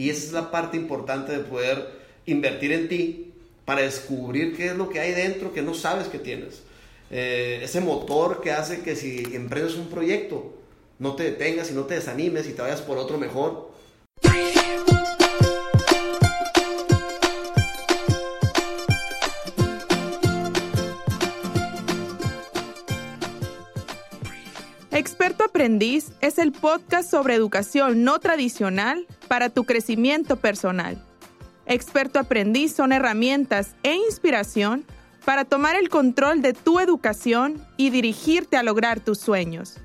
Y esa es la parte importante de poder invertir en ti para descubrir qué es lo que hay dentro que no sabes que tienes. Eh, ese motor que hace que si emprendes un proyecto, no te detengas y no te desanimes y te vayas por otro mejor. Aprendiz es el podcast sobre educación no tradicional para tu crecimiento personal. Experto Aprendiz son herramientas e inspiración para tomar el control de tu educación y dirigirte a lograr tus sueños.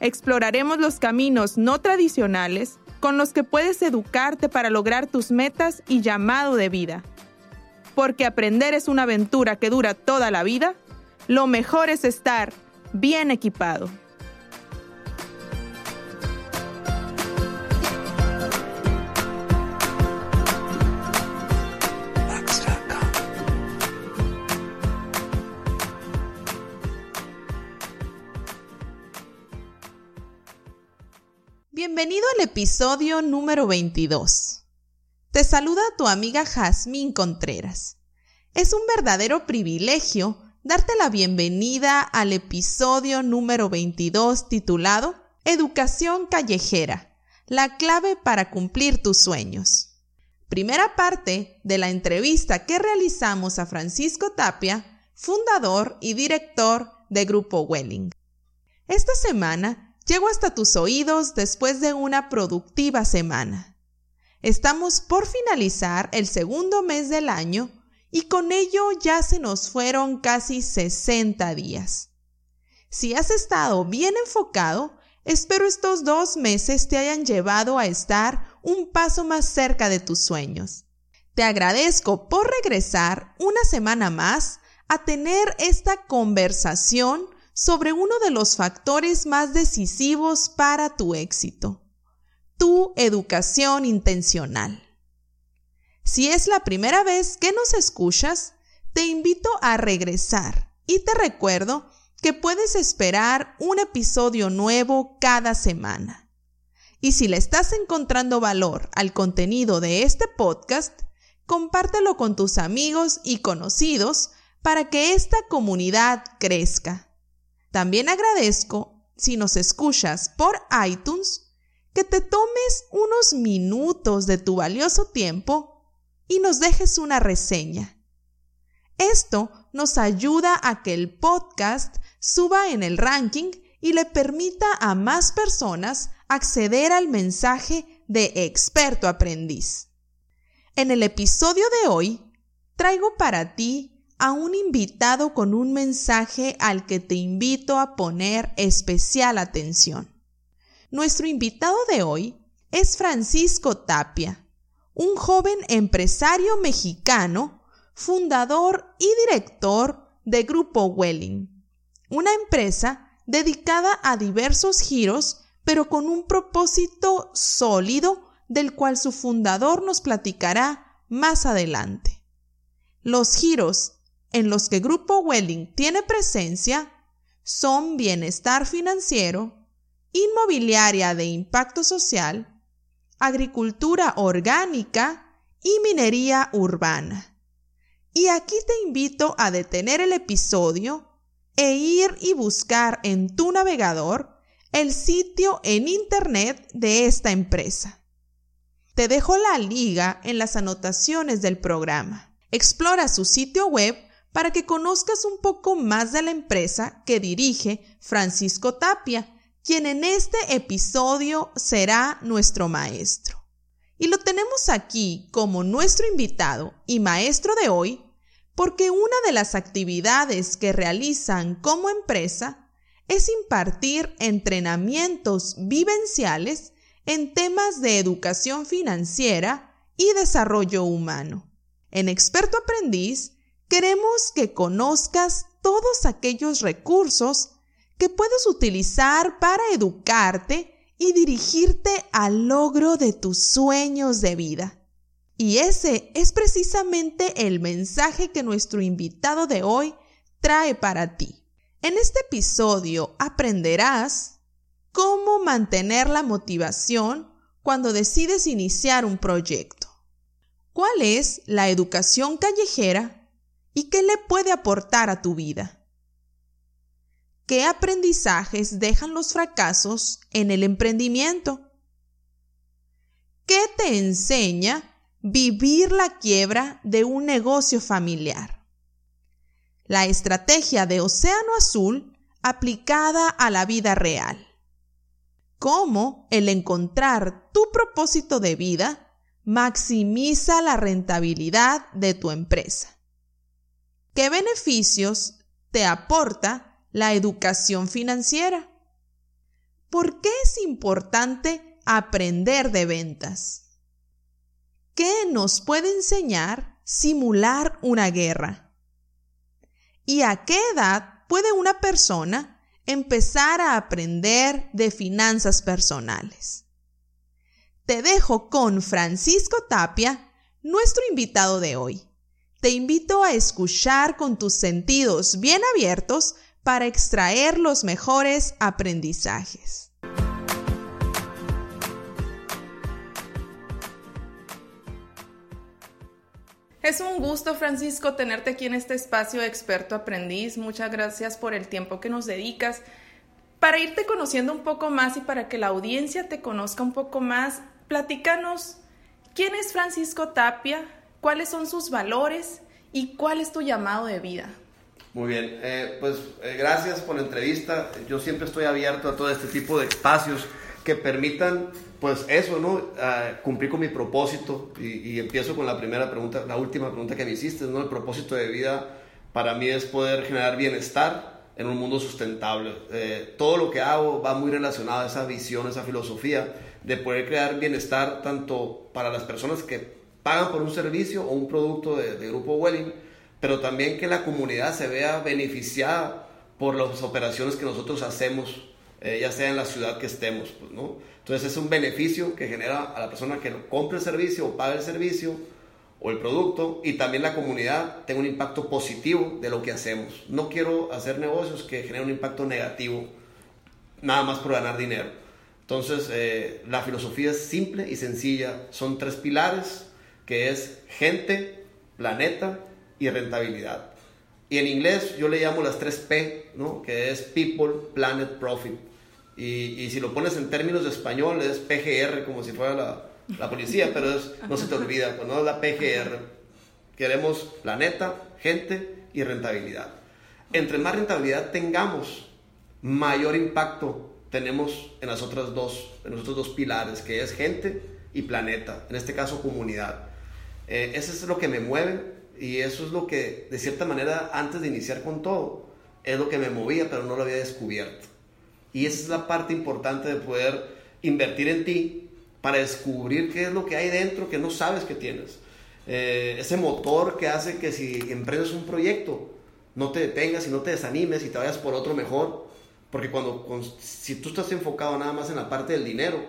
Exploraremos los caminos no tradicionales con los que puedes educarte para lograr tus metas y llamado de vida. Porque aprender es una aventura que dura toda la vida, lo mejor es estar bien equipado. Bienvenido al episodio número 22. Te saluda tu amiga Jazmín Contreras. Es un verdadero privilegio darte la bienvenida al episodio número 22 titulado Educación callejera, la clave para cumplir tus sueños. Primera parte de la entrevista que realizamos a Francisco Tapia, fundador y director de Grupo Welling. Esta semana Llego hasta tus oídos después de una productiva semana. Estamos por finalizar el segundo mes del año y con ello ya se nos fueron casi 60 días. Si has estado bien enfocado, espero estos dos meses te hayan llevado a estar un paso más cerca de tus sueños. Te agradezco por regresar una semana más a tener esta conversación sobre uno de los factores más decisivos para tu éxito, tu educación intencional. Si es la primera vez que nos escuchas, te invito a regresar y te recuerdo que puedes esperar un episodio nuevo cada semana. Y si le estás encontrando valor al contenido de este podcast, compártelo con tus amigos y conocidos para que esta comunidad crezca. También agradezco, si nos escuchas por iTunes, que te tomes unos minutos de tu valioso tiempo y nos dejes una reseña. Esto nos ayuda a que el podcast suba en el ranking y le permita a más personas acceder al mensaje de experto aprendiz. En el episodio de hoy, traigo para ti a un invitado con un mensaje al que te invito a poner especial atención. Nuestro invitado de hoy es Francisco Tapia, un joven empresario mexicano, fundador y director de Grupo Welling, una empresa dedicada a diversos giros, pero con un propósito sólido del cual su fundador nos platicará más adelante. Los giros en los que Grupo Welling tiene presencia son bienestar financiero, inmobiliaria de impacto social, agricultura orgánica y minería urbana. Y aquí te invito a detener el episodio e ir y buscar en tu navegador el sitio en Internet de esta empresa. Te dejo la liga en las anotaciones del programa. Explora su sitio web para que conozcas un poco más de la empresa que dirige Francisco Tapia, quien en este episodio será nuestro maestro. Y lo tenemos aquí como nuestro invitado y maestro de hoy porque una de las actividades que realizan como empresa es impartir entrenamientos vivenciales en temas de educación financiera y desarrollo humano. En Experto Aprendiz Queremos que conozcas todos aquellos recursos que puedes utilizar para educarte y dirigirte al logro de tus sueños de vida. Y ese es precisamente el mensaje que nuestro invitado de hoy trae para ti. En este episodio aprenderás cómo mantener la motivación cuando decides iniciar un proyecto. ¿Cuál es la educación callejera y qué le puede aportar a tu vida? ¿Qué aprendizajes dejan los fracasos en el emprendimiento? ¿Qué te enseña vivir la quiebra de un negocio familiar? La estrategia de Océano Azul aplicada a la vida real. Cómo el encontrar tu propósito de vida maximiza la rentabilidad de tu empresa. ¿Qué beneficios te aporta la educación financiera? ¿Por qué es importante aprender de ventas? ¿Qué nos puede enseñar simular una guerra? ¿Y a qué edad puede una persona empezar a aprender de finanzas personales? te dejo con Francisco Tapia, nuestro invitado de hoy. Te invito a escuchar con tus sentidos bien abiertos para extraer los mejores aprendizajes. Es un gusto, Francisco, tenerte aquí en este espacio de experto aprendiz. Muchas gracias por el tiempo que nos dedicas. Para irte conociendo un poco más y para que la audiencia te conozca un poco más, platícanos quién es Francisco Tapia, cuáles son sus valores y cuál es tu llamado de vida. Muy bien, eh, pues eh, gracias por la entrevista. Yo siempre estoy abierto a todo este tipo de espacios que permitan, pues eso, ¿no? cumplir con mi propósito. Y, empiezo con la primera pregunta, la última pregunta que me hiciste, ¿no? El propósito de vida para mí es poder generar bienestar en un mundo sustentable. Eh, todo lo que hago va muy relacionado a esa visión, esa filosofía de poder crear bienestar tanto para las personas que pagan por un servicio o un producto de, Grupo Welling, pero también que la comunidad se vea beneficiada por las operaciones que nosotros hacemos, eh, ya sea en la ciudad que estemos. Pues, ¿no? Entonces es un beneficio que genera a la persona que compre el servicio o paga el servicio o el producto y también la comunidad tenga un impacto positivo de lo que hacemos. No quiero hacer negocios que generen un impacto negativo nada más por ganar dinero. Entonces, eh, la filosofía es simple y sencilla. Son tres pilares, que es gente, planeta y rentabilidad. Y en inglés yo le llamo las tres P, ¿no? que es People, Planet, Profit. Y, y, si lo pones en términos de español es PGR, como si fuera la, la policía, pero no se te olvida, pues no es la PGR. Queremos planeta, gente y rentabilidad. Entre más rentabilidad tengamos, mayor impacto tenemos en las otras dos, en los otros dos pilares, que es gente y planeta, en este caso comunidad. Eh, eso es lo que me mueve y eso es lo que, de cierta manera, antes de iniciar con todo, es lo que me movía, pero no lo había descubierto. Y esa es la parte importante de poder invertir en ti para descubrir qué es lo que hay dentro que no sabes que tienes. Eh, ese motor que hace que si emprendes un proyecto, no te detengas y no te desanimes y te vayas por otro mejor porque cuando, si tú estás enfocado nada más en la parte del dinero,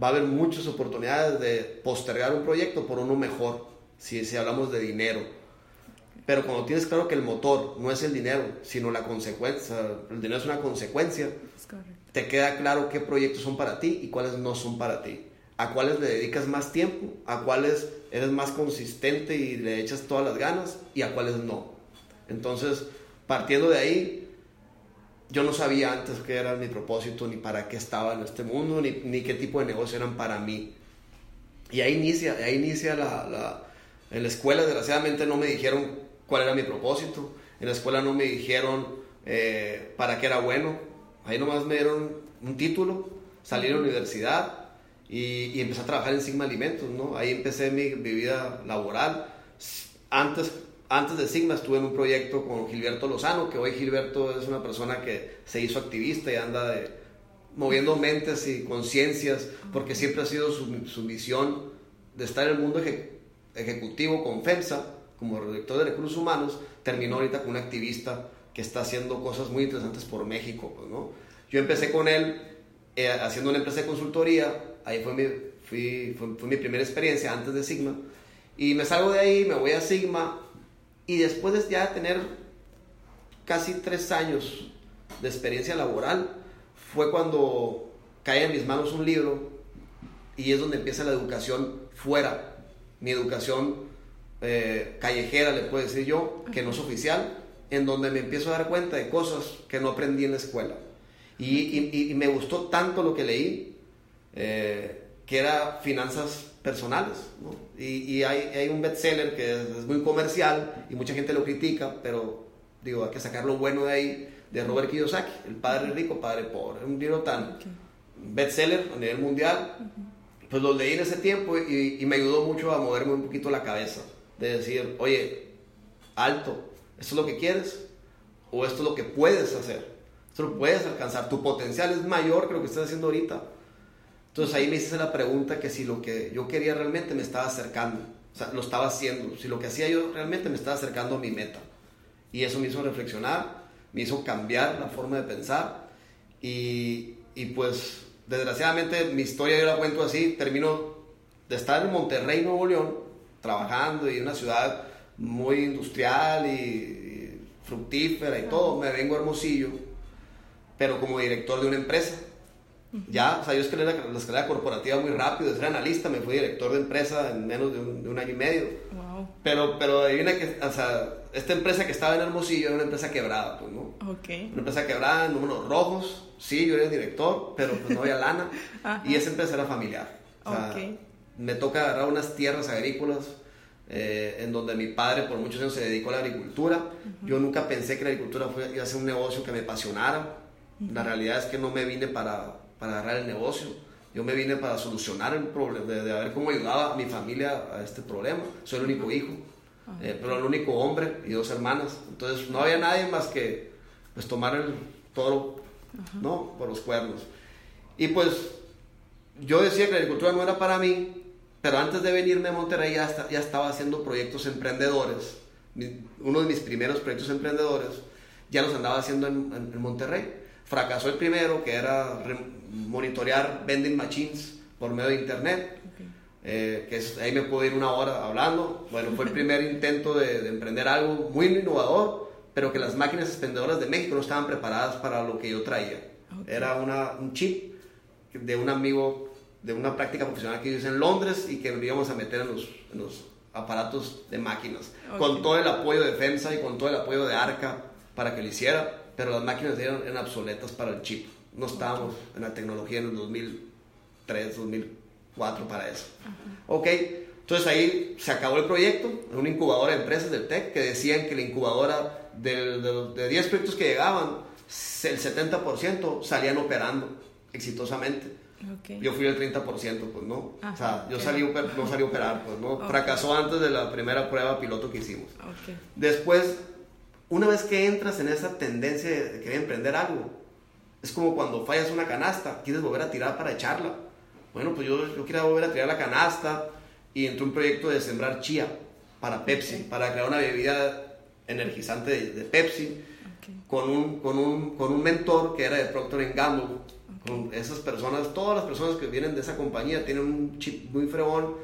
va a haber muchas oportunidades de postergar un proyecto por uno mejor, si, si hablamos de dinero. Pero cuando tienes claro que el motor no es el dinero, sino la consecuencia, el dinero es una consecuencia, te queda claro qué proyectos son para ti y cuáles no son para ti. A cuáles le dedicas más tiempo, a cuáles eres más consistente y le echas todas las ganas y a cuáles no. Entonces, partiendo de ahí, yo no sabía antes qué era mi propósito, ni para qué estaba en este mundo, ni, ni qué tipo de negocio eran para mí. Y ahí inicia, ahí inicia la, la, En la escuela, desgraciadamente, no me dijeron cuál era mi propósito. En la escuela no me dijeron eh, para qué era bueno. Ahí nomás me dieron un título, salí de la universidad y, y, empecé a trabajar en Sigma Alimentos, ¿no? Ahí empecé mi, mi vida laboral. Antes antes de Sigma estuve en un proyecto con Gilberto Lozano, que hoy Gilberto es una persona que se hizo activista y anda de, moviendo mentes y conciencias, porque siempre ha sido su, su, misión de estar en el mundo ejecutivo con FEMSA, como director de recursos humanos, terminó ahorita con un activista que está haciendo cosas muy interesantes por México. Pues, ¿no? Yo empecé con él eh, haciendo una empresa de consultoría, ahí fue mi, fui, fue, fue mi primera experiencia antes de Sigma, y me salgo de ahí, me voy a Sigma, y después de ya tener casi tres años de experiencia laboral, fue cuando cae en mis manos un libro y es donde empieza la educación fuera, mi educación eh, callejera, le puedo decir yo, que no es oficial, en donde me empiezo a dar cuenta de cosas que no aprendí en la escuela. Y, y, me gustó tanto lo que leí, eh, que era finanzas personales. ¿no? Y, y hay, hay, un bestseller que es, muy comercial y mucha gente lo critica, pero digo, hay que sacar lo bueno de ahí, de Robert Kiyosaki, El Padre Rico, Padre Pobre. Un libro tan bestseller a nivel mundial. Pues lo leí en ese tiempo y, y me ayudó mucho a moverme un poquito la cabeza. De decir, oye, alto, ¿esto es lo que quieres? ¿O esto es lo que puedes hacer? Esto lo puedes alcanzar. Tu potencial es mayor que lo que estás haciendo ahorita. Entonces ahí me hice la pregunta que si lo que yo quería realmente me estaba acercando, o sea, lo estaba haciendo, si lo que hacía yo realmente me estaba acercando a mi meta. Y eso me hizo reflexionar, me hizo cambiar la forma de pensar. Y, y pues desgraciadamente mi historia yo la cuento así, termino de estar en Monterrey, Nuevo León, trabajando y en una ciudad muy industrial y, fructífera y todo, me vengo a Hermosillo, pero como director de una empresa ya, o sea, yo escalé la, la, escalera corporativa muy rápido, de ser analista, me fui director de empresa en menos de un, año y medio. Wow. Pero, pero adivina que, o sea, esta empresa que estaba en Hermosillo era una empresa quebrada, pues, ¿no? Ok. Una empresa quebrada, números rojos, sí, yo era el director, pero pues no había lana. y esa empresa era familiar. O sea, me toca agarrar unas tierras agrícolas eh, en donde mi padre por muchos años se dedicó a la agricultura. Yo nunca pensé que la agricultura iba a ser un negocio que me apasionara. La realidad es que no me vine para para agarrar el negocio. Yo me vine para solucionar el problema, de, ver cómo ayudaba a mi familia a este problema. Soy el único hijo, eh, pero el único hombre y dos hermanas. Entonces no había nadie más que pues, tomar el toro ¿no? por los cuernos. Y pues yo decía que la agricultura no era para mí, pero antes de venirme a Monterrey ya, ya estaba haciendo proyectos emprendedores. uno de mis primeros proyectos emprendedores ya los andaba haciendo en, en Monterrey. Fracasó el primero, que era monitorear vending machines por medio de internet. Eh, que ahí me puedo ir una hora hablando. Bueno, fue el primer intento de, emprender algo muy innovador, pero que las máquinas expendedoras de México no estaban preparadas para lo que yo traía. Era una, un chip de un amigo de una práctica profesional que hice en Londres y que íbamos a meter en los, en los aparatos de máquinas, con todo el apoyo de FEMSA y con todo el apoyo de ARCA para que lo hiciera, pero las máquinas eran, eran obsoletas para el chip no estábamos en la tecnología en el 2003, 2004 para eso. Ok, entonces ahí se acabó el proyecto, en una incubadora de empresas del TEC que decían que la incubadora de, de, 10 proyectos que llegaban, el 70% salían operando exitosamente. Yo fui el 30%, pues no. o sea, yo salí, no salí a operar, pues no. Fracasó antes de la primera prueba piloto que hicimos. Después, una vez que entras en esa tendencia de querer emprender algo, es como cuando fallas una canasta, quieres volver a tirar para echarla. Bueno, pues yo, yo quería volver a tirar la canasta y entró un proyecto de sembrar chía para Pepsi, para crear una bebida energizante de, Pepsi, con, un, con, un, con un mentor que era de Procter Gamble. Con esas personas, todas las personas que vienen de esa compañía tienen un chip muy fregón.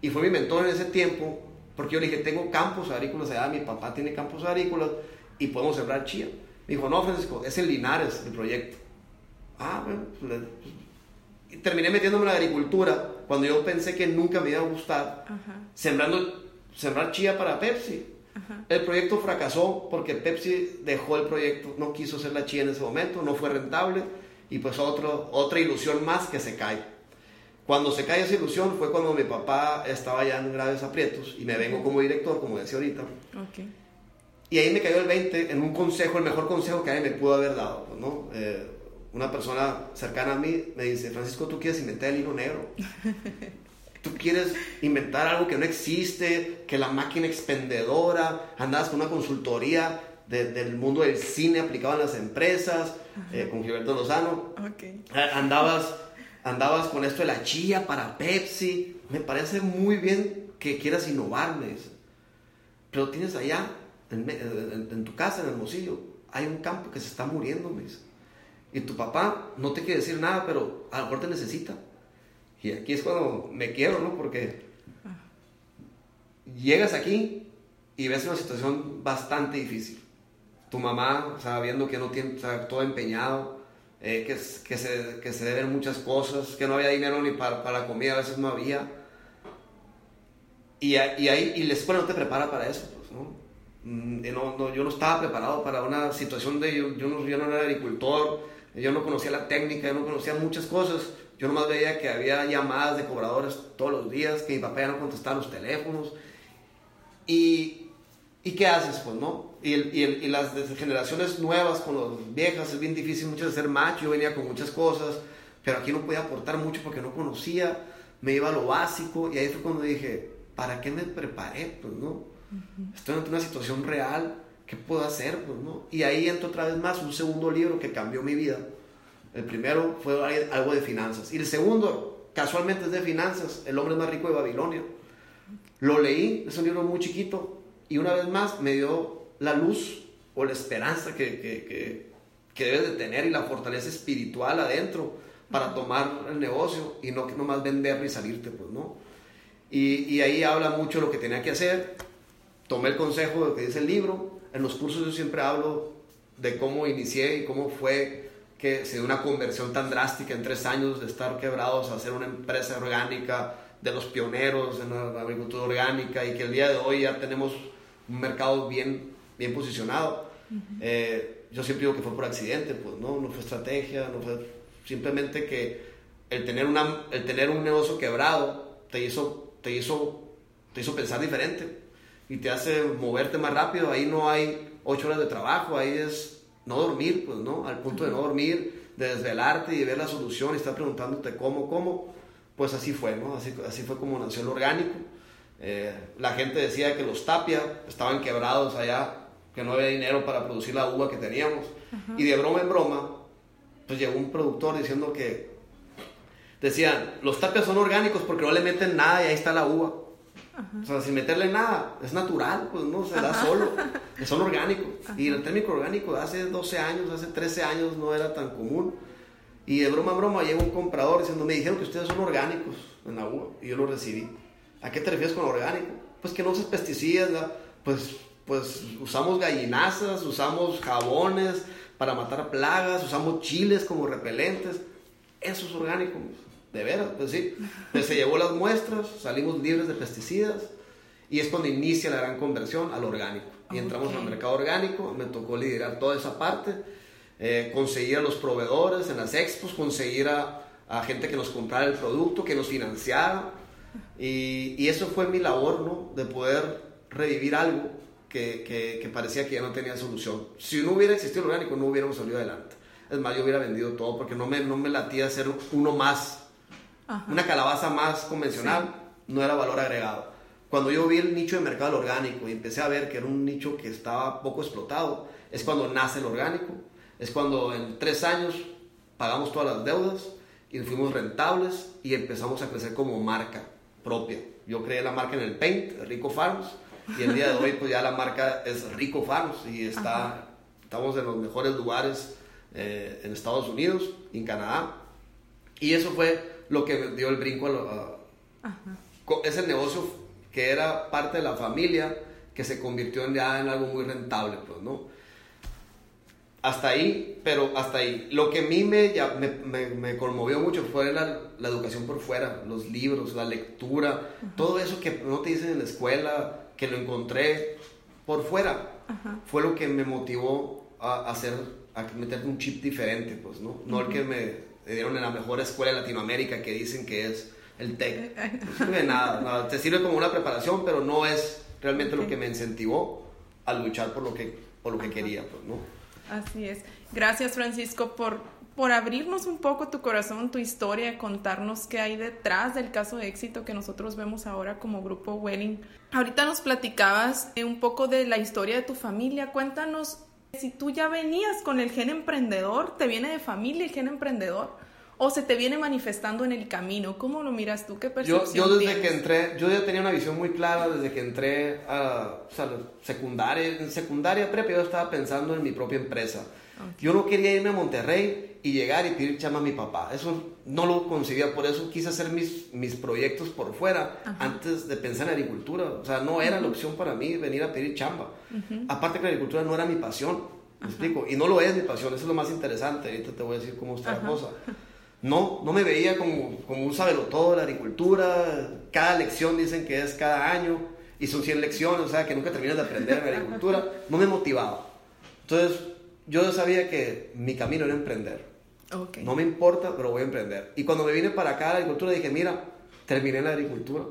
Y fue mi mentor en ese tiempo, porque yo le dije, tengo campos agrícolas allá, mi papá tiene campos agrícolas y podemos sembrar chía. Me dijo, no, Francisco, es el Linares el proyecto. Ah, bueno, pues, y terminé metiéndome en la agricultura cuando yo pensé que nunca me iba a gustar, sembrando, sembrar chía para Pepsi. El proyecto fracasó porque Pepsi dejó el proyecto, no quiso hacer la chía en ese momento, no fue rentable y pues otro, otra ilusión más que se cae. Cuando se cae esa ilusión fue cuando mi papá estaba ya en graves aprietos y me vengo como director, como decía ahorita. Okay. Y ahí me cayó el 20 en un consejo, el mejor consejo que alguien me pudo haber dado, pues, ¿no? Eh, una persona cercana a mí me dice, Francisco, tú quieres inventar el hilo negro. Tú quieres inventar algo que no existe, que la máquina expendedora, andabas con una consultoría del mundo del cine aplicado en las empresas, eh, con Gilberto Lozano. Okay. Andabas, andabas con esto de la chía para Pepsi. Me parece muy bien que quieras innovarme. Pero tienes allá en, tu casa, en Hermosillo, hay un campo que se está muriendo, me Y tu papá no te quiere decir nada, pero a lo mejor te necesita. Y aquí es cuando me quiero, ¿no? Porque llegas aquí y ves una situación bastante difícil. Tu mamá, o sea, viendo que no tiene, o sea, todo empeñado, eh, que, que, se, que se deben muchas cosas, que no había dinero ni para, para comida, a veces no había. Y, y, ahí, y la escuela no te prepara para eso, pues, ¿no? Mm, no, no, yo no estaba preparado para una situación de yo, yo, no, yo no era agricultor, yo no conocía la técnica, yo no conocía muchas cosas. Yo nomás veía que había llamadas de cobradores todos los días, que mi papá ya no contestaba los teléfonos. Y, ¿y qué haces, pues, no? Y, el, y, el, y, las generaciones nuevas con las viejas es bien difícil mucho de ser macho. Yo venía con muchas cosas, pero aquí no podía aportar mucho porque no conocía. Me iba a lo básico y ahí fue cuando dije, ¿para qué me preparé? Pues, ¿no? Uh -huh. Estoy ante una situación real. ¿Qué puedo hacer? Pues, ¿no? Y ahí entró otra vez más un segundo libro que cambió mi vida. El primero fue algo de finanzas. Y el segundo, casualmente, es de finanzas. El hombre más rico de Babilonia. Lo leí, es un libro muy chiquito. Y una vez más me dio la luz o la esperanza que, que, que, que debes de tener y la fortaleza espiritual adentro para tomar el negocio y no nomás venderlo y salirte, pues, ¿no? Y, y ahí habla mucho de lo que tenía que hacer. Tomé el consejo de que dice el libro. En los cursos yo siempre hablo de cómo inicié y cómo fue que se dio una conversión tan drástica en tres años de estar quebrados a hacer una empresa orgánica, de los pioneros en la agricultura orgánica y que el día de hoy ya tenemos un mercado bien, bien posicionado. Uh -huh. eh, yo siempre digo que fue por accidente, pues no, no fue estrategia, no fue simplemente que el tener, una, el tener un negocio quebrado te hizo, te, hizo, te hizo pensar diferente y te hace moverte más rápido. Ahí no hay ocho horas de trabajo, ahí es no dormir, pues no, al punto de no dormir, de desvelarte y de ver la solución y estar preguntándote cómo, cómo. Pues así fue, ¿no? Así, así fue como nació el orgánico. Eh, la gente decía que los tapia estaban quebrados allá, que no había dinero para producir la uva que teníamos. Y de broma en broma, pues llegó un productor diciendo que decían, los tapias son orgánicos porque no le meten nada y ahí está la uva. O sea, sin meterle nada, es natural, pues no, se da solo, son orgánicos. Y el térmico orgánico hace 12 años, hace 13 años no era tan común. Y de broma en broma llegó un comprador diciendo, me dijeron que ustedes son orgánicos en la uva. Y yo lo recibí. ¿A qué te refieres con orgánico? Pues que no usas pesticidas, pues, pues usamos gallinazas, usamos jabones para matar plagas, usamos chiles como repelentes. Eso es orgánico, de veras, pues sí. Pues se llevó las muestras, salimos libres de pesticidas y es cuando inicia la gran conversión al orgánico. Y entramos okay. al mercado orgánico, me tocó liderar toda esa parte, eh, conseguir a los proveedores en las expos, conseguir a, a gente que nos comprara el producto, que nos financiara y, y, eso fue mi labor, ¿no? De poder revivir algo que, que, que, parecía que ya no tenía solución. Si no hubiera existido el orgánico, no hubiéramos salido adelante. Es más, yo hubiera vendido todo porque no me, no me latía hacer uno más. Ajá. Una calabaza más convencional sí. no era valor agregado. Cuando yo vi el nicho de mercado orgánico y empecé a ver que era un nicho que estaba poco explotado, es cuando nace el orgánico. Es cuando en tres años pagamos todas las deudas y fuimos rentables y empezamos a crecer como marca propia. Yo creé la marca en el Paint, Rico Farms, y el día de hoy pues ya la marca es Rico Farms y está, Ajá. estamos en los mejores lugares eh, en Estados Unidos y en Canadá. Y eso fue lo que dio el brinco a, a es el negocio que era parte de la familia que se convirtió en, ya en algo muy rentable, pues, ¿no? Hasta ahí, pero hasta ahí. Lo que a mí me, ya, me, me, me conmovió mucho fue la, la, educación por fuera, los libros, la lectura, todo eso que no te dicen en la escuela, que lo encontré por fuera, fue lo que me motivó a, hacer, a meter un chip diferente, pues, ¿no? No el que me dieron en la mejor escuela de Latinoamérica que dicen que es el TEC. No sirve nada, nada, te sirve como una preparación, pero no es realmente lo que me incentivó a luchar por lo que, por lo que quería, pues, ¿no? Así es. Gracias, Francisco, por, por abrirnos un poco tu corazón, tu historia, contarnos qué hay detrás del caso de éxito que nosotros vemos ahora como Grupo Welling. Ahorita nos platicabas un poco de la historia de tu familia. Cuéntanos si tú ya venías con el gen emprendedor, ¿te viene de familia el gen emprendedor? ¿O se te viene manifestando en el camino? ¿Cómo lo miras tú? ¿Qué percepción Yo, yo desde tienes? que entré, yo ya tenía una visión muy clara desde que entré a o sea, secundaria. En secundaria prepa yo estaba pensando en mi propia empresa. Okay. Yo no quería irme a Monterrey y llegar y pedir chama a mi papá. Eso no lo concebía, por eso quise hacer mis, mis proyectos por fuera Ajá. antes de pensar en agricultura. O sea, no era uh -huh. la opción para mí venir a pedir chamba. Uh -huh. Aparte que la agricultura no era mi pasión. ¿Me explico? Y no lo es mi pasión, eso es lo más interesante. Ahorita te voy a decir cómo está la cosa. No, no me veía como, como un todo de la agricultura. Cada lección dicen que es cada año y son 100 lecciones, o sea, que nunca terminas de aprender en agricultura. No me motivaba. Entonces, yo sabía que mi camino era emprender. No me importa, pero voy a emprender. Y cuando me vine para acá a la agricultura dije, mira, terminé en la agricultura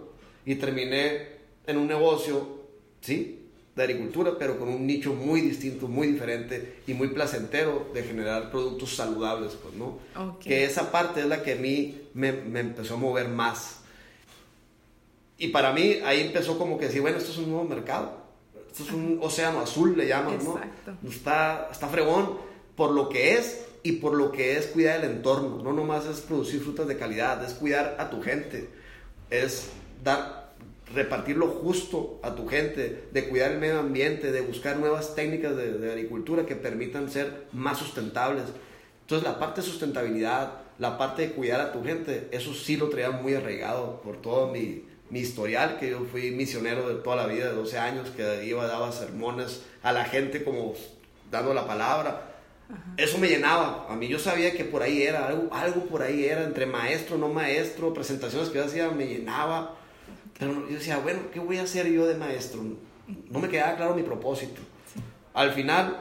y terminé en un negocio, ¿sí? De agricultura, pero con un nicho muy distinto, muy diferente y muy placentero de generar productos saludables, pues, ¿no? Que esa parte es la que a mí me, me, empezó a mover más. Y para mí ahí empezó como que decir, bueno, esto es un nuevo mercado. Esto es un océano azul, le llaman, Exacto. ¿no? Está, está fregón por lo que es y por lo que es cuidar el entorno. No nomás es producir frutas de calidad, es cuidar a tu gente, es dar, repartir lo justo a tu gente, de cuidar el medio ambiente, de buscar nuevas técnicas de, agricultura que permitan ser más sustentables. Entonces la parte de sustentabilidad, la parte de cuidar a tu gente, eso sí lo traía muy arraigado por todo mi, mi historial, que yo fui misionero de toda la vida, de 12 años, que iba, daba sermones a la gente como dando la palabra eso me llenaba. A mí yo sabía que por ahí era, algo, algo por ahí era, entre maestro, no maestro, presentaciones que yo hacía, me llenaba. Pero yo decía, bueno, ¿qué voy a hacer yo de maestro? No me quedaba claro mi propósito. Al final,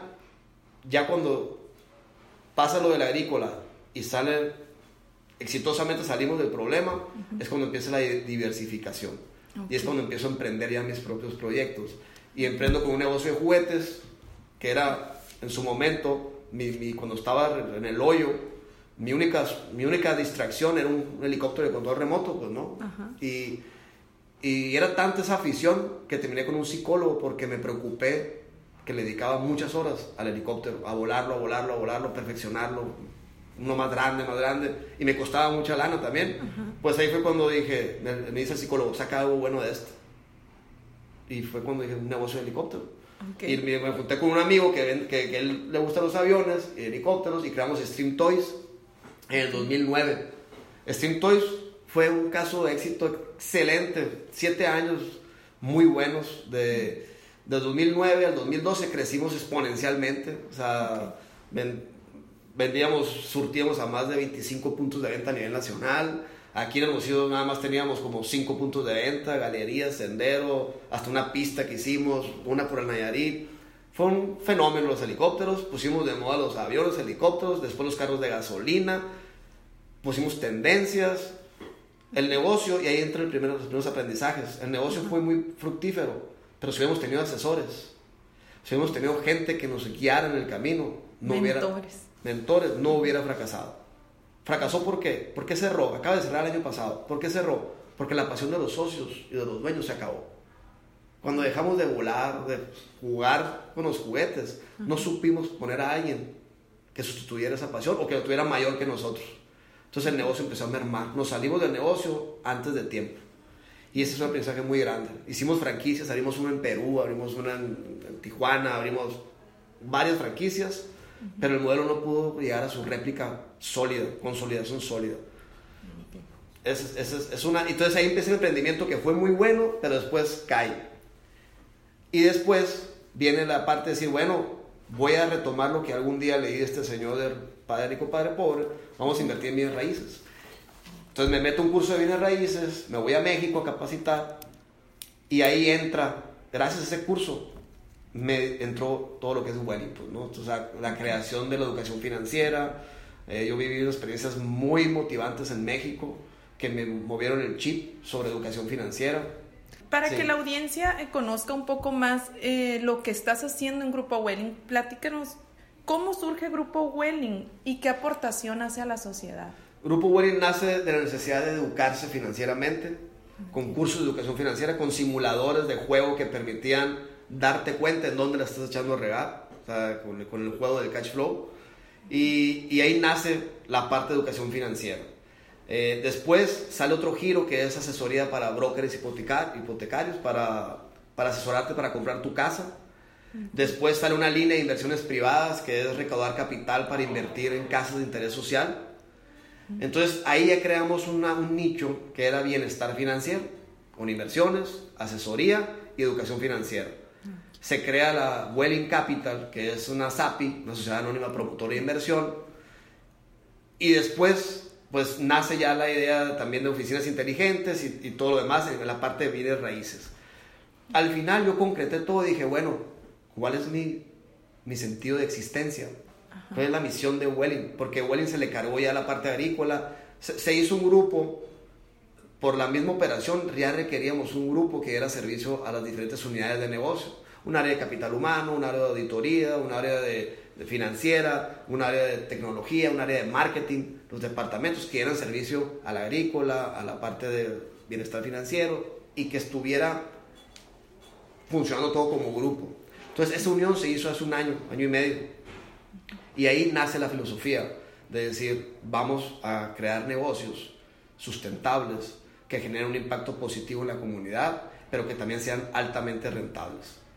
ya cuando pasa lo de la agrícola y sale, exitosamente salimos del problema, es cuando empieza la diversificación. Y es cuando empiezo a emprender ya mis propios proyectos. Y emprendo con un negocio de juguetes, que era en su momento mi, cuando estaba en el hoyo, mi única, mi única distracción era un helicóptero de control remoto, pues, ¿no? Y, y era tanta esa afición que terminé con un psicólogo porque me preocupé que le dedicaba muchas horas al helicóptero, a volarlo, a volarlo, a volarlo, perfeccionarlo, uno más grande, más grande, y me costaba mucha lana también. Pues ahí fue cuando dije, me, me, dice el psicólogo, saca algo bueno de esto. Y fue cuando dije, un negocio de helicóptero. Y me, junté con un amigo que, que, que, él le gustan los aviones, helicópteros, y creamos Stream Toys en el 2009. Stream Toys fue un caso de éxito excelente, siete años muy buenos. De, de 2009 al 2012 crecimos exponencialmente. O sea, vendíamos, surtíamos a más de 25 puntos de venta a nivel nacional Aquí en Hermosillo nada más teníamos como cinco puntos de venta, galerías, sendero, hasta una pista que hicimos, una por el Nayarit. Fue un fenómeno los helicópteros, pusimos de moda los aviones, helicópteros, después los carros de gasolina, pusimos tendencias, el negocio, y ahí entran los primeros, los primeros aprendizajes. El negocio fue muy fructífero, pero si hubiéramos tenido asesores, si hubiéramos tenido gente que nos guiara en el camino, no mentores. hubiera mentores, no hubiera fracasado. Fracasó ¿por qué? ¿Por qué cerró? Acaba de cerrar el año pasado. ¿Por qué cerró? Porque la pasión de los socios y de los dueños se acabó. Cuando dejamos de volar, de jugar con los juguetes, no supimos poner a alguien que sustituyera esa pasión o que lo tuviera mayor que nosotros. Entonces el negocio empezó a mermar. Nos salimos del negocio antes de tiempo. Y ese es un aprendizaje muy grande. Hicimos franquicias, abrimos una en Perú, abrimos una en Tijuana, abrimos varias franquicias pero el modelo no pudo llegar a su réplica sólida, consolidación sólida. Es, es, es, una, entonces ahí empieza el emprendimiento que fue muy bueno, pero después cae. Y después viene la parte de decir, bueno, voy a retomar lo que algún día leí de este señor del Padre Rico, Padre Pobre, vamos a invertir en bienes raíces. Entonces me meto un curso de bienes raíces, me voy a México a capacitar y ahí entra, gracias a ese curso, me entró todo lo que es Welling, pues, ¿no? O sea, la creación de la educación financiera. Eh, yo viví experiencias muy motivantes en México que me movieron el chip sobre educación financiera. Para que la audiencia eh, conozca un poco más eh, lo que estás haciendo en Grupo Welling, platícanos cómo surge Grupo Welling y qué aportación hace a la sociedad. Grupo Welling nace de la necesidad de educarse financieramente, con cursos de educación financiera, con simuladores de juego que permitían darte cuenta en dónde la estás echando a regar, o sea, con, con, el juego del cash flow. Y, y, ahí nace la parte de educación financiera. Eh, después sale otro giro que es asesoría para brokers hipotecarios, para, para asesorarte para comprar tu casa. Después sale una línea de inversiones privadas que es recaudar capital para invertir en casas de interés social. Entonces ahí ya creamos una, un nicho que era bienestar financiero, con inversiones, asesoría y educación financiera. Se crea la Welling Capital, que es una SAPI, una sociedad anónima promotora de inversión, y después pues nace ya la idea también de oficinas inteligentes y, todo lo demás en la parte de bienes raíces. Al final yo concreté todo y dije, bueno, ¿cuál es mi, mi sentido de existencia? ¿Cuál es la misión de Welling? Porque Welling se le cargó ya la parte agrícola, se, hizo un grupo, por la misma operación ya requeríamos un grupo que diera servicio a las diferentes unidades de negocio. Un área de capital humano, un área de auditoría, un área de, financiera, un área de tecnología, un área de marketing, los departamentos que dieran servicio a la agrícola, a la parte de bienestar financiero y que estuviera funcionando todo como grupo. Entonces esa unión se hizo hace un año, año y medio. Y ahí nace la filosofía de decir, vamos a crear negocios sustentables que generen un impacto positivo en la comunidad, pero que también sean altamente rentables.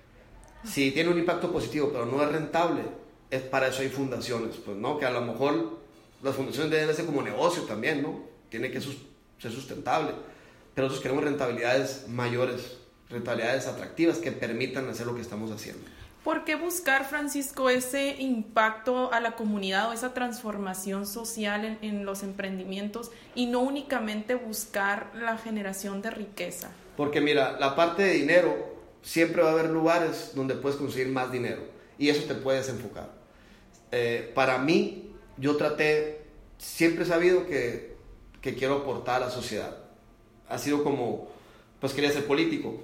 Si tiene un impacto positivo, pero no es rentable, es para eso hay fundaciones, pues no, que a lo mejor las fundaciones deben ser como negocio también, ¿no? Tiene que ser sustentable, pero nosotros queremos rentabilidades mayores, rentabilidades atractivas que permitan hacer lo que estamos haciendo. ¿Por qué buscar, Francisco, ese impacto a la comunidad o esa transformación social en, los emprendimientos y no únicamente buscar la generación de riqueza? Porque mira, la parte de dinero, siempre va a haber lugares donde puedes conseguir más dinero y eso te puedes enfocar. Eh, para mí, yo traté, siempre he sabido que, que quiero aportar a la sociedad. Ha sido como, pues quería ser político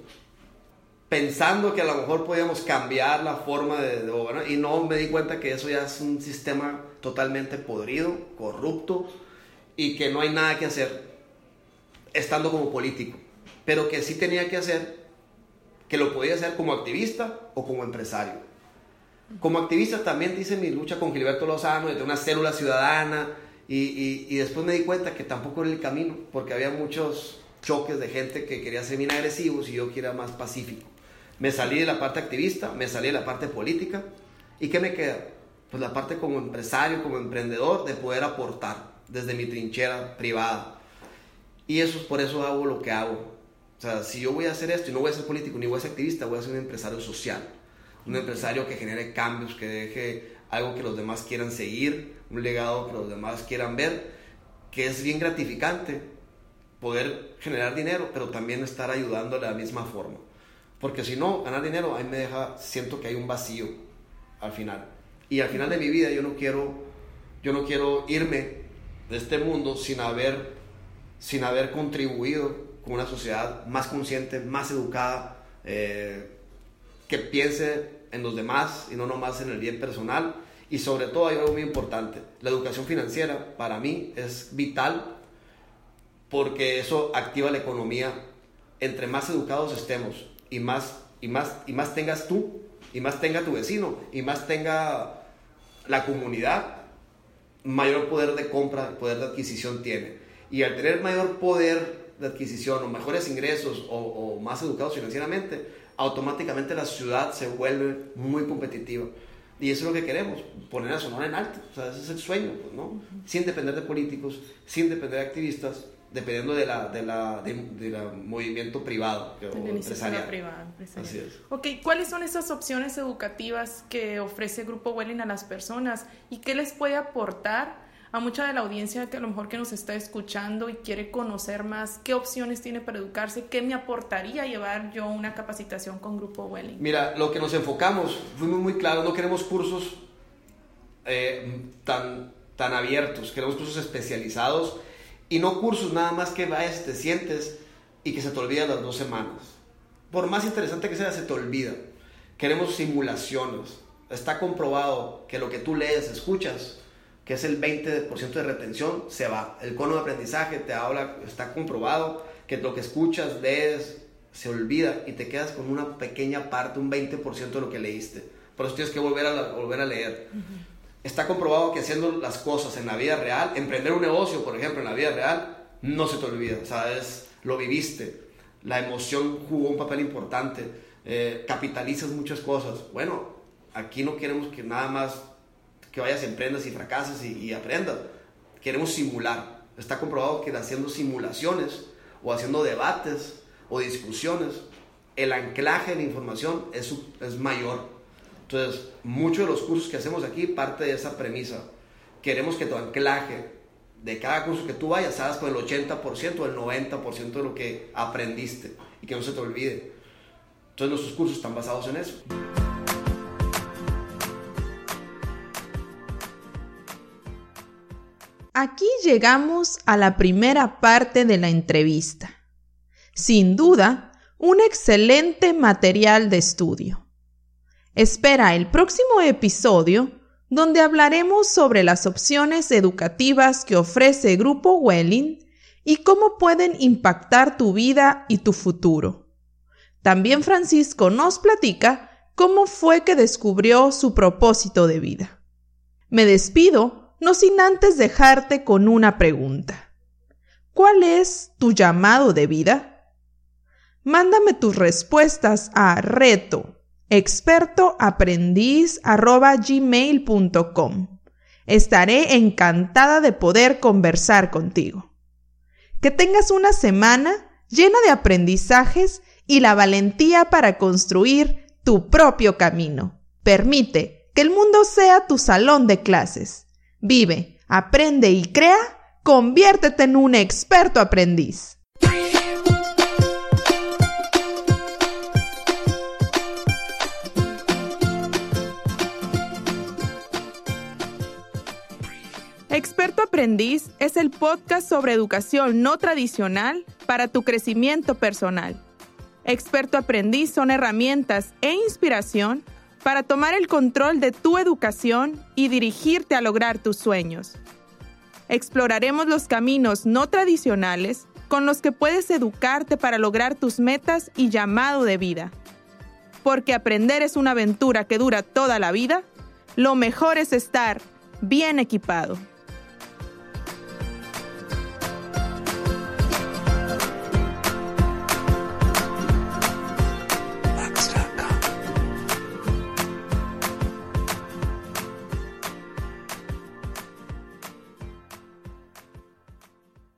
pensando que a lo mejor podíamos cambiar la forma de, gobernar y no me di cuenta que eso ya es un sistema totalmente podrido, corrupto y que no hay nada que hacer estando como político, pero que sí tenía que hacer, que lo podía hacer como activista o como empresario. Como activista también hice mi lucha con Gilberto Lozano, de una célula ciudadana, y, y después me di cuenta que tampoco era el camino, porque había muchos choques de gente que quería ser bien agresivos y yo que más pacífico. Me salí de la parte activista, me salí de la parte política. ¿Y qué me queda? Pues la parte como empresario, como emprendedor, de poder aportar desde mi trinchera privada. Y eso es por eso hago lo que hago. O sea, si yo voy a hacer esto y no voy a ser político ni voy a ser activista, voy a ser un empresario social. Un empresario que genere cambios, que deje algo que los demás quieran seguir, un legado que los demás quieran ver, que es bien gratificante poder generar dinero, pero también estar ayudando de la misma forma. Porque si no, ganar dinero, ahí me deja, siento que hay un vacío al final. Y al final de mi vida yo no quiero, yo no quiero irme de este mundo sin haber, sin haber contribuido con una sociedad más consciente, más educada, eh, que piense en los demás y no nomás en el bien personal. Y sobre todo hay algo muy importante, la educación financiera para mí es vital porque eso activa la economía. Entre más educados estemos, y más, y más, y más tengas tú, y más tenga tu vecino, y más tenga la comunidad, mayor poder de compra, poder de adquisición tiene. Y al tener mayor poder de adquisición o mejores ingresos o, más educados financieramente, automáticamente la ciudad se vuelve muy competitiva. Y eso es lo que queremos, poner a Sonora en alto. O sea, ese es el sueño, pues, ¿no? Sin depender de políticos, sin depender de activistas, dependiendo de la, de la, de, la movimiento privado o empresarial. Privado, Así es. Ok, ¿cuáles son esas opciones educativas que ofrece Grupo Welling a las personas y qué les puede aportar a mucha de la audiencia que a lo mejor que nos está escuchando y quiere conocer más qué opciones tiene para educarse, qué me aportaría llevar yo una capacitación con Grupo Welling? Mira, lo que nos enfocamos, fuimos muy claros, no queremos cursos eh, tan, tan abiertos, queremos cursos especializados y no cursos nada más que vayas, te sientes y que se te olvida las dos semanas. Por más interesante que sea, se te olvida. Queremos simulaciones. Está comprobado que lo que tú lees, escuchas, que es el 20% de retención, se va. El cono de aprendizaje te habla, está comprobado que lo que escuchas, lees, se olvida y te quedas con una pequeña parte, un 20% de lo que leíste. Por eso tienes que volver a, volver a leer está comprobado que haciendo las cosas en la vida real, emprender un negocio, por ejemplo, en la vida real, no se te olvida, ¿sabes? Lo viviste, la emoción jugó un papel importante, eh, capitalizas muchas cosas. Bueno, aquí no queremos que nada más que vayas, emprendas y fracases y, y aprendas, queremos simular. Está comprobado que haciendo simulaciones o haciendo debates o discusiones, el anclaje de la información es, es mayor. Entonces, muchos de los cursos que hacemos aquí parte de esa premisa. Queremos que tu anclaje de cada curso que tú vayas hagas con el 80% o el 90% de lo que aprendiste y que no se te olvide. Entonces, nuestros cursos están basados en eso. Aquí llegamos a la primera parte de la entrevista. Sin duda, un excelente material de estudio. Espera el próximo episodio donde hablaremos sobre las opciones educativas que ofrece Grupo Welling y cómo pueden impactar tu vida y tu futuro. También Francisco nos platica cómo fue que descubrió su propósito de vida. Me despido, no sin antes dejarte con una pregunta. ¿Cuál es tu llamado de vida? Mándame tus respuestas a reto expertoaprendiz.gmail.com. Estaré encantada de poder conversar contigo. Que tengas una semana llena de aprendizajes y la valentía para construir tu propio camino. Permite que el mundo sea tu salón de clases. Vive, aprende y crea. Conviértete en un experto aprendiz. Experto Aprendiz es el podcast sobre educación no tradicional para tu crecimiento personal. Experto Aprendiz son herramientas e inspiración para tomar el control de tu educación y dirigirte a lograr tus sueños. Exploraremos los caminos no tradicionales con los que puedes educarte para lograr tus metas y llamado de vida. Porque aprender es una aventura que dura toda la vida, lo mejor es estar bien equipado.